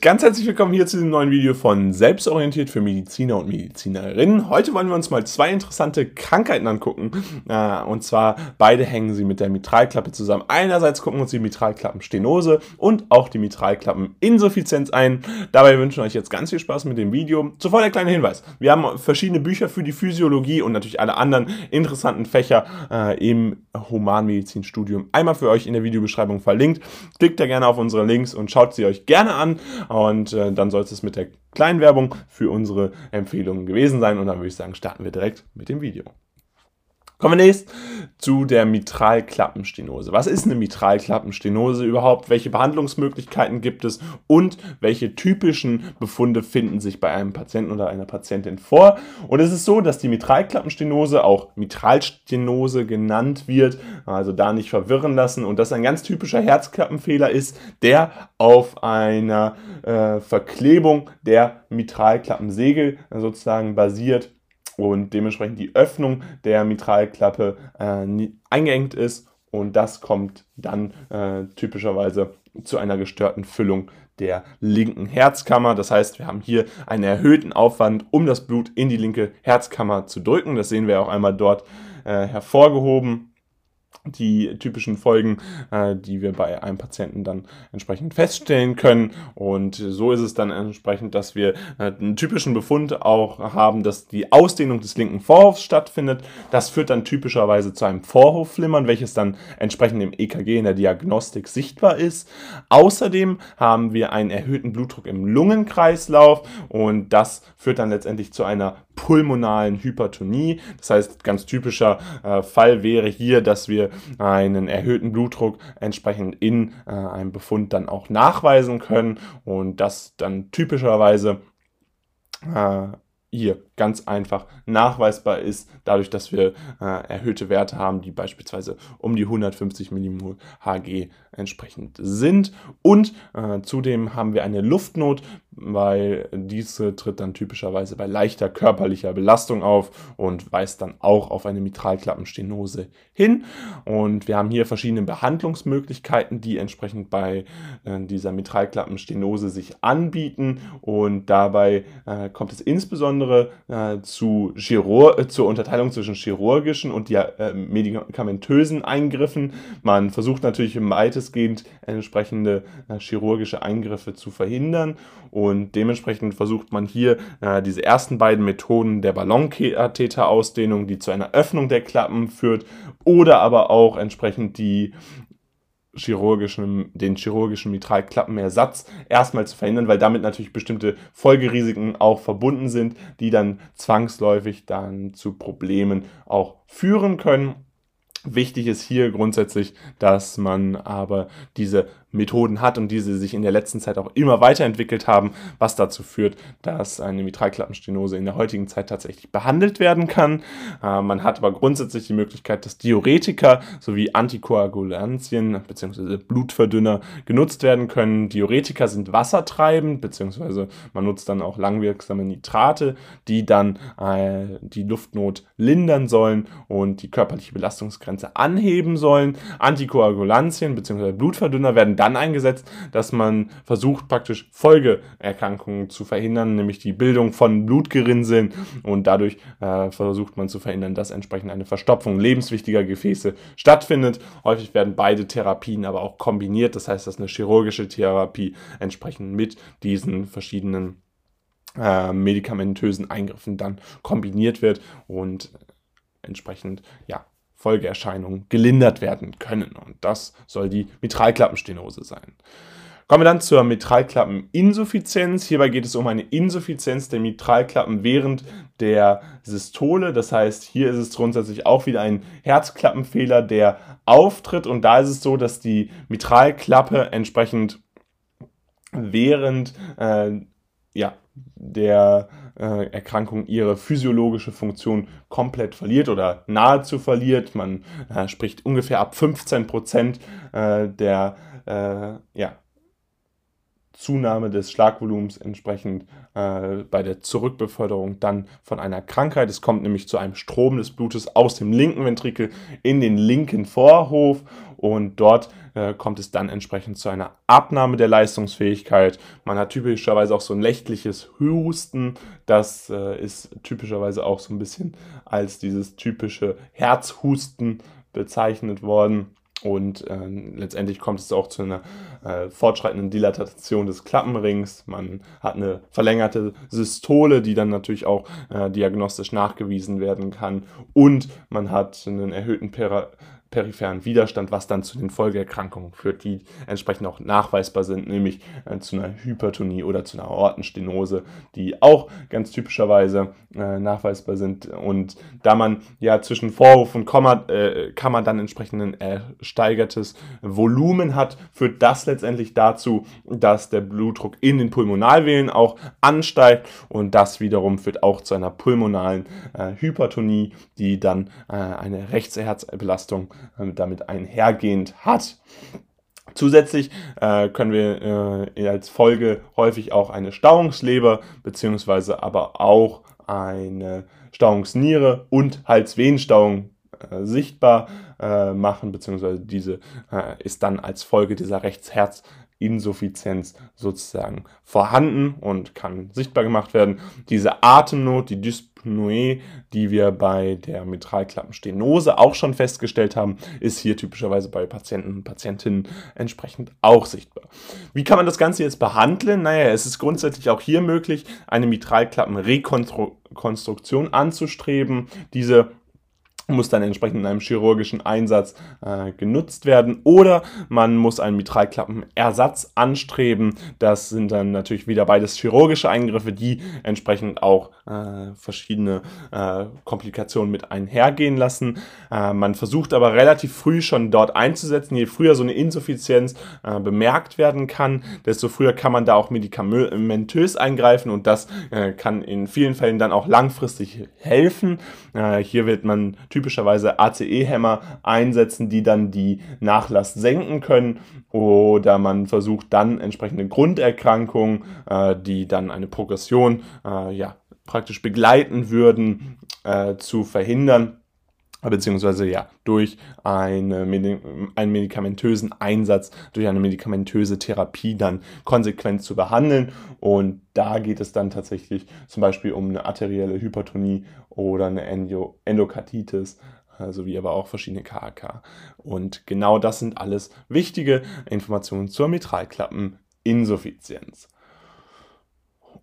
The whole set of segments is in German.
ganz herzlich willkommen hier zu diesem neuen Video von Selbstorientiert für Mediziner und Medizinerinnen. Heute wollen wir uns mal zwei interessante Krankheiten angucken. Äh, und zwar beide hängen sie mit der Mitralklappe zusammen. Einerseits gucken wir uns die Mitralklappenstenose und auch die Mitralklappeninsuffizienz ein. Dabei wünschen wir euch jetzt ganz viel Spaß mit dem Video. Zuvor der kleine Hinweis. Wir haben verschiedene Bücher für die Physiologie und natürlich alle anderen interessanten Fächer äh, im Humanmedizinstudium einmal für euch in der Videobeschreibung verlinkt. Klickt da gerne auf unsere Links und schaut sie euch gerne an. Und äh, dann soll es mit der kleinen Werbung für unsere Empfehlungen gewesen sein. Und dann würde ich sagen, starten wir direkt mit dem Video. Kommen wir nächst zu der Mitralklappenstenose. Was ist eine Mitralklappenstenose überhaupt? Welche Behandlungsmöglichkeiten gibt es und welche typischen Befunde finden sich bei einem Patienten oder einer Patientin vor? Und es ist so, dass die Mitralklappenstenose auch Mitralstenose genannt wird, also da nicht verwirren lassen und das ein ganz typischer Herzklappenfehler ist, der auf einer äh, Verklebung der Mitralklappensegel sozusagen basiert und dementsprechend die Öffnung der Mitralklappe äh, eingeengt ist und das kommt dann äh, typischerweise zu einer gestörten Füllung der linken Herzkammer. Das heißt, wir haben hier einen erhöhten Aufwand, um das Blut in die linke Herzkammer zu drücken. Das sehen wir auch einmal dort äh, hervorgehoben die typischen Folgen, äh, die wir bei einem Patienten dann entsprechend feststellen können. Und so ist es dann entsprechend, dass wir äh, einen typischen Befund auch haben, dass die Ausdehnung des linken Vorhofs stattfindet. Das führt dann typischerweise zu einem Vorhofflimmern, welches dann entsprechend im EKG in der Diagnostik sichtbar ist. Außerdem haben wir einen erhöhten Blutdruck im Lungenkreislauf und das führt dann letztendlich zu einer pulmonalen Hypertonie. Das heißt, ganz typischer äh, Fall wäre hier, dass wir einen erhöhten Blutdruck entsprechend in äh, einem Befund dann auch nachweisen können und das dann typischerweise äh, hier ganz einfach nachweisbar ist, dadurch, dass wir äh, erhöhte Werte haben, die beispielsweise um die 150 mmol Hg entsprechend sind. Und äh, zudem haben wir eine Luftnot, weil diese tritt dann typischerweise bei leichter körperlicher Belastung auf und weist dann auch auf eine Mitralklappenstenose hin. Und wir haben hier verschiedene Behandlungsmöglichkeiten, die entsprechend bei äh, dieser Mitralklappenstenose sich anbieten. Und dabei äh, kommt es insbesondere äh, zu Chirur äh, zur Unterteilung zwischen chirurgischen und ja, äh, medikamentösen Eingriffen. Man versucht natürlich weitestgehend entsprechende äh, chirurgische Eingriffe zu verhindern und dementsprechend versucht man hier äh, diese ersten beiden Methoden der Ballonkatheterausdehnung, die zu einer Öffnung der Klappen führt, oder aber auch entsprechend die chirurgischen, den chirurgischen Mitralklappenersatz erstmal zu verhindern, weil damit natürlich bestimmte Folgerisiken auch verbunden sind, die dann zwangsläufig dann zu Problemen auch führen können. Wichtig ist hier grundsätzlich, dass man aber diese Methoden hat und diese sich in der letzten Zeit auch immer weiterentwickelt haben, was dazu führt, dass eine Mitralklappenstenose in der heutigen Zeit tatsächlich behandelt werden kann. Äh, man hat aber grundsätzlich die Möglichkeit, dass Diuretika sowie Antikoagulantien bzw. Blutverdünner genutzt werden können. Diuretika sind wassertreibend bzw. man nutzt dann auch langwirksame Nitrate, die dann äh, die Luftnot lindern sollen und die körperliche Belastungsgrenze anheben sollen. Antikoagulantien bzw. Blutverdünner werden dann eingesetzt, dass man versucht, praktisch Folgeerkrankungen zu verhindern, nämlich die Bildung von Blutgerinnseln und dadurch äh, versucht man zu verhindern, dass entsprechend eine Verstopfung lebenswichtiger Gefäße stattfindet. Häufig werden beide Therapien aber auch kombiniert, das heißt, dass eine chirurgische Therapie entsprechend mit diesen verschiedenen äh, medikamentösen Eingriffen dann kombiniert wird und entsprechend ja Folgeerscheinungen gelindert werden können. Und das soll die Mitralklappenstenose sein. Kommen wir dann zur Mitralklappeninsuffizienz. Hierbei geht es um eine Insuffizienz der Mitralklappen während der Systole. Das heißt, hier ist es grundsätzlich auch wieder ein Herzklappenfehler, der auftritt. Und da ist es so, dass die Mitralklappe entsprechend während äh, ja, der äh, Erkrankung ihre physiologische Funktion komplett verliert oder nahezu verliert. Man äh, spricht ungefähr ab 15 Prozent äh, der äh, ja, Zunahme des Schlagvolumens entsprechend äh, bei der Zurückbeförderung dann von einer Krankheit. Es kommt nämlich zu einem Strom des Blutes aus dem linken Ventrikel in den linken Vorhof und dort äh, kommt es dann entsprechend zu einer Abnahme der Leistungsfähigkeit. Man hat typischerweise auch so ein nächtliches Husten. Das äh, ist typischerweise auch so ein bisschen als dieses typische Herzhusten bezeichnet worden. Und äh, letztendlich kommt es auch zu einer äh, fortschreitenden Dilatation des Klappenrings. Man hat eine verlängerte Systole, die dann natürlich auch äh, diagnostisch nachgewiesen werden kann. Und man hat einen erhöhten Pera peripheren Widerstand, was dann zu den Folgeerkrankungen führt, die entsprechend auch nachweisbar sind, nämlich äh, zu einer Hypertonie oder zu einer Aortenstenose, die auch ganz typischerweise äh, nachweisbar sind. Und da man ja zwischen Vorhof und Komma, äh, Kammer dann entsprechend ein ersteigertes Volumen hat, führt das letztendlich dazu, dass der Blutdruck in den Pulmonalvenen auch ansteigt und das wiederum führt auch zu einer pulmonalen äh, Hypertonie, die dann äh, eine Rechtsherzbelastung damit einhergehend hat. Zusätzlich äh, können wir äh, als Folge häufig auch eine Stauungsleber beziehungsweise aber auch eine Stauungsniere und Halsvenenstauung äh, sichtbar äh, machen, beziehungsweise diese äh, ist dann als Folge dieser Rechtsherz Insuffizienz sozusagen vorhanden und kann sichtbar gemacht werden. Diese Atemnot, die Dyspnoe, die wir bei der Mitralklappenstenose auch schon festgestellt haben, ist hier typischerweise bei Patienten und Patientinnen entsprechend auch sichtbar. Wie kann man das Ganze jetzt behandeln? Naja, es ist grundsätzlich auch hier möglich, eine Mitralklappenrekonstruktion anzustreben. Diese muss dann entsprechend in einem chirurgischen Einsatz äh, genutzt werden oder man muss einen Mitralklappenersatz anstreben. Das sind dann natürlich wieder beides chirurgische Eingriffe, die entsprechend auch äh, verschiedene äh, Komplikationen mit einhergehen lassen. Äh, man versucht aber relativ früh schon dort einzusetzen. Je früher so eine Insuffizienz äh, bemerkt werden kann, desto früher kann man da auch medikamentös eingreifen und das äh, kann in vielen Fällen dann auch langfristig helfen. hier wird man typischerweise ACE-Hämmer einsetzen, die dann die Nachlass senken können. Oder man versucht dann entsprechende Grunderkrankungen, äh, die dann eine Progression äh, ja, praktisch begleiten würden, äh, zu verhindern beziehungsweise ja, durch eine, einen medikamentösen Einsatz, durch eine medikamentöse Therapie dann konsequent zu behandeln. Und da geht es dann tatsächlich zum Beispiel um eine arterielle Hypertonie oder eine Endo Endokarditis sowie aber auch verschiedene KAK. Und genau das sind alles wichtige Informationen zur Mitralklappeninsuffizienz.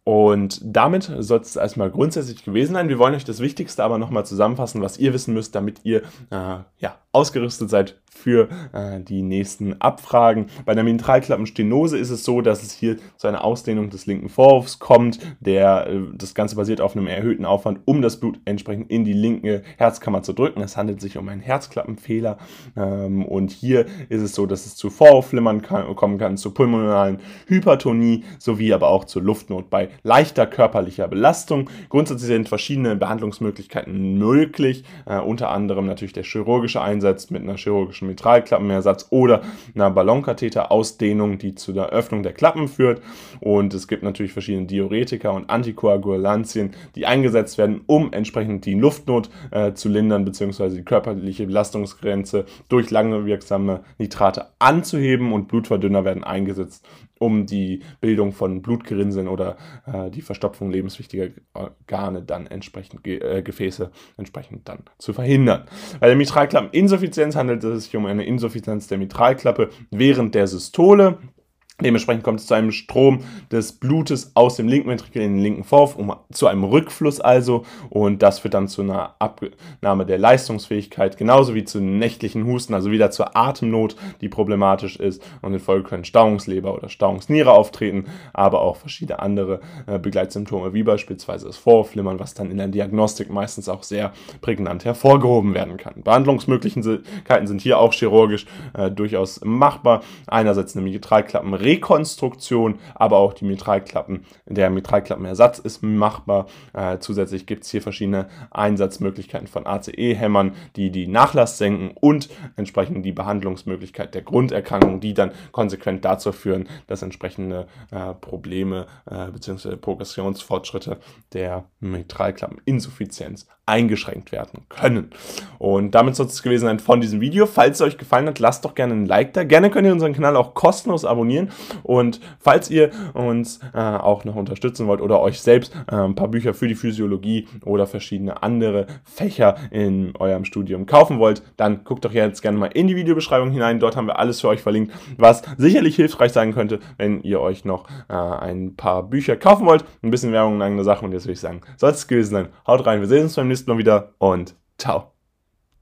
Und damit soll es erstmal grundsätzlich gewesen sein. Wir wollen euch das Wichtigste aber nochmal zusammenfassen, was ihr wissen müsst, damit ihr äh, ja, ausgerüstet seid für äh, die nächsten Abfragen. Bei der Mitralklappenstenose ist es so, dass es hier zu einer Ausdehnung des linken Vorhofs kommt. Der, äh, das Ganze basiert auf einem erhöhten Aufwand, um das Blut entsprechend in die linke Herzkammer zu drücken. Es handelt sich um einen Herzklappenfehler. Ähm, und hier ist es so, dass es zu Vorhofflimmern kommen kann, zu pulmonalen Hypertonie sowie aber auch zur Luftnot bei leichter körperlicher Belastung. Grundsätzlich sind verschiedene Behandlungsmöglichkeiten möglich, äh, unter anderem natürlich der chirurgische Einsatz mit einer chirurgischen chirurgischen Mitralklappenersatz oder einer Ballonkatheter-Ausdehnung, die zu der Öffnung der Klappen führt. Und es gibt natürlich verschiedene Diuretika und Antikoagulantien, die eingesetzt werden, um entsprechend die Luftnot äh, zu lindern bzw. die körperliche Belastungsgrenze durch lange wirksame Nitrate anzuheben und Blutverdünner werden eingesetzt, um die Bildung von Blutgerinnseln oder äh, die Verstopfung lebenswichtiger Organe dann entsprechend äh, Gefäße entsprechend dann zu verhindern. Bei der Mitralklappeninsuffizienz handelt es sich um eine Insuffizienz der Mitralklappe während der Systole. Dementsprechend kommt es zu einem Strom des Blutes aus dem linken Ventrikel in den linken Vorhof, um, zu einem Rückfluss also. Und das führt dann zu einer Abnahme der Leistungsfähigkeit, genauso wie zu nächtlichen Husten, also wieder zur Atemnot, die problematisch ist. Und in Folge können Stauungsleber oder Stauungsniere auftreten, aber auch verschiedene andere äh, Begleitsymptome, wie beispielsweise das Vorhofflimmern, was dann in der Diagnostik meistens auch sehr prägnant hervorgehoben werden kann. Behandlungsmöglichkeiten sind hier auch chirurgisch äh, durchaus machbar. Einerseits eine Mitralklappen Rekonstruktion, aber auch die Mitralklappen. Der Mitralklappenersatz ist machbar. Äh, zusätzlich gibt es hier verschiedene Einsatzmöglichkeiten von ACE-Hämmern, die die Nachlass senken und entsprechend die Behandlungsmöglichkeit der Grunderkrankung, die dann konsequent dazu führen, dass entsprechende äh, Probleme äh, bzw. Progressionsfortschritte der Mitralklappeninsuffizienz eingeschränkt werden können. Und damit soll es gewesen sein von diesem Video. Falls es euch gefallen hat, lasst doch gerne ein Like da. Gerne könnt ihr unseren Kanal auch kostenlos abonnieren. Und falls ihr uns äh, auch noch unterstützen wollt oder euch selbst äh, ein paar Bücher für die Physiologie oder verschiedene andere Fächer in eurem Studium kaufen wollt, dann guckt doch jetzt gerne mal in die Videobeschreibung hinein. Dort haben wir alles für euch verlinkt, was sicherlich hilfreich sein könnte, wenn ihr euch noch äh, ein paar Bücher kaufen wollt. Ein bisschen Werbung in eigener Sache. Und jetzt würde ich sagen, soll es gewesen sein. Haut rein. Wir sehen uns beim nächsten Mal wieder und ciao.